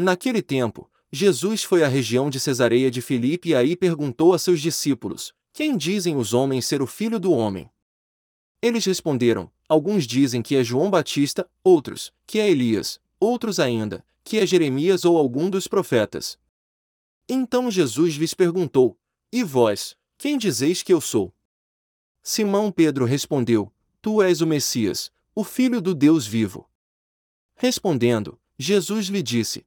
Naquele tempo, Jesus foi à região de Cesareia de Filipe e aí perguntou a seus discípulos: Quem dizem os homens ser o filho do homem? Eles responderam: Alguns dizem que é João Batista, outros, que é Elias, outros ainda, que é Jeremias ou algum dos profetas. Então Jesus lhes perguntou: E vós, quem dizeis que eu sou? Simão Pedro respondeu: Tu és o Messias, o Filho do Deus vivo. Respondendo, Jesus lhe disse: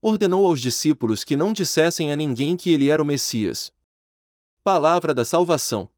ordenou aos discípulos que não dissessem a ninguém que ele era o Messias. Palavra da Salvação.